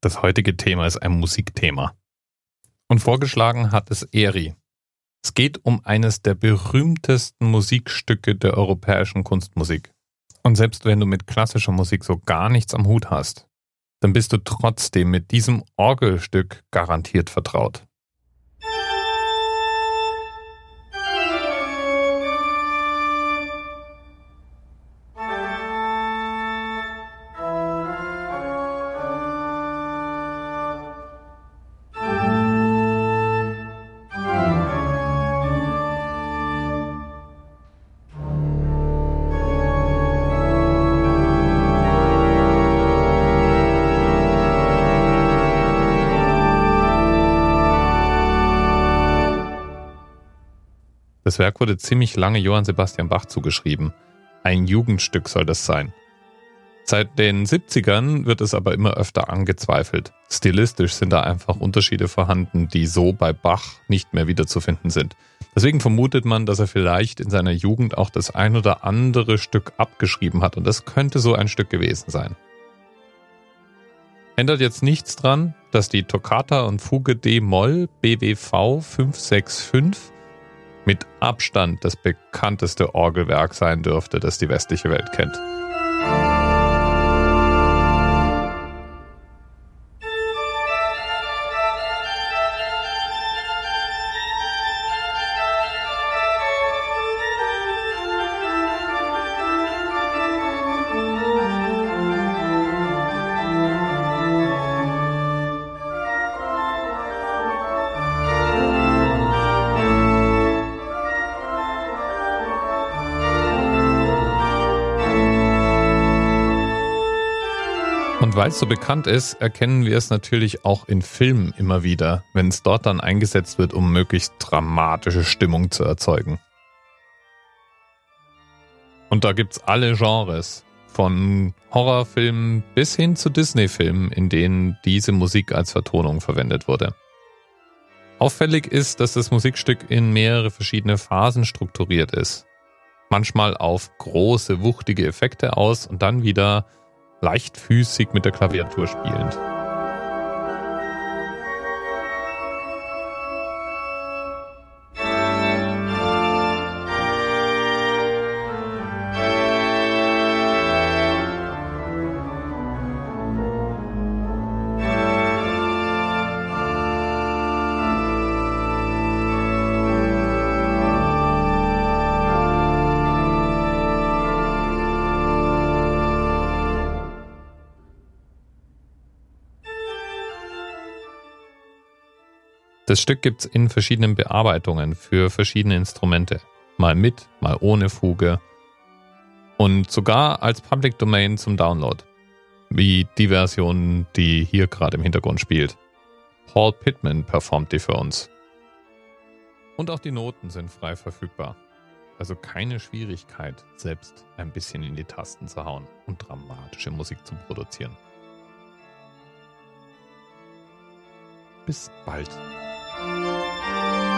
Das heutige Thema ist ein Musikthema. Und vorgeschlagen hat es Eri. Es geht um eines der berühmtesten Musikstücke der europäischen Kunstmusik. Und selbst wenn du mit klassischer Musik so gar nichts am Hut hast, dann bist du trotzdem mit diesem Orgelstück garantiert vertraut. Das Werk wurde ziemlich lange Johann Sebastian Bach zugeschrieben. Ein Jugendstück soll das sein. Seit den 70ern wird es aber immer öfter angezweifelt. Stilistisch sind da einfach Unterschiede vorhanden, die so bei Bach nicht mehr wiederzufinden sind. Deswegen vermutet man, dass er vielleicht in seiner Jugend auch das ein oder andere Stück abgeschrieben hat und das könnte so ein Stück gewesen sein. Ändert jetzt nichts dran, dass die Toccata und Fuge D-Moll BWV 565 mit Abstand das bekannteste Orgelwerk sein dürfte, das die westliche Welt kennt. Und weil es so bekannt ist, erkennen wir es natürlich auch in Filmen immer wieder, wenn es dort dann eingesetzt wird, um möglichst dramatische Stimmung zu erzeugen. Und da gibt's alle Genres, von Horrorfilmen bis hin zu Disney-Filmen, in denen diese Musik als Vertonung verwendet wurde. Auffällig ist, dass das Musikstück in mehrere verschiedene Phasen strukturiert ist. Manchmal auf große, wuchtige Effekte aus und dann wieder leichtfüßig mit der Klaviatur spielend. Das Stück gibt's in verschiedenen Bearbeitungen für verschiedene Instrumente. Mal mit, mal ohne Fuge. Und sogar als Public Domain zum Download. Wie die Version, die hier gerade im Hintergrund spielt. Paul Pittman performt die für uns. Und auch die Noten sind frei verfügbar. Also keine Schwierigkeit, selbst ein bisschen in die Tasten zu hauen und dramatische Musik zu produzieren. Bis bald. Música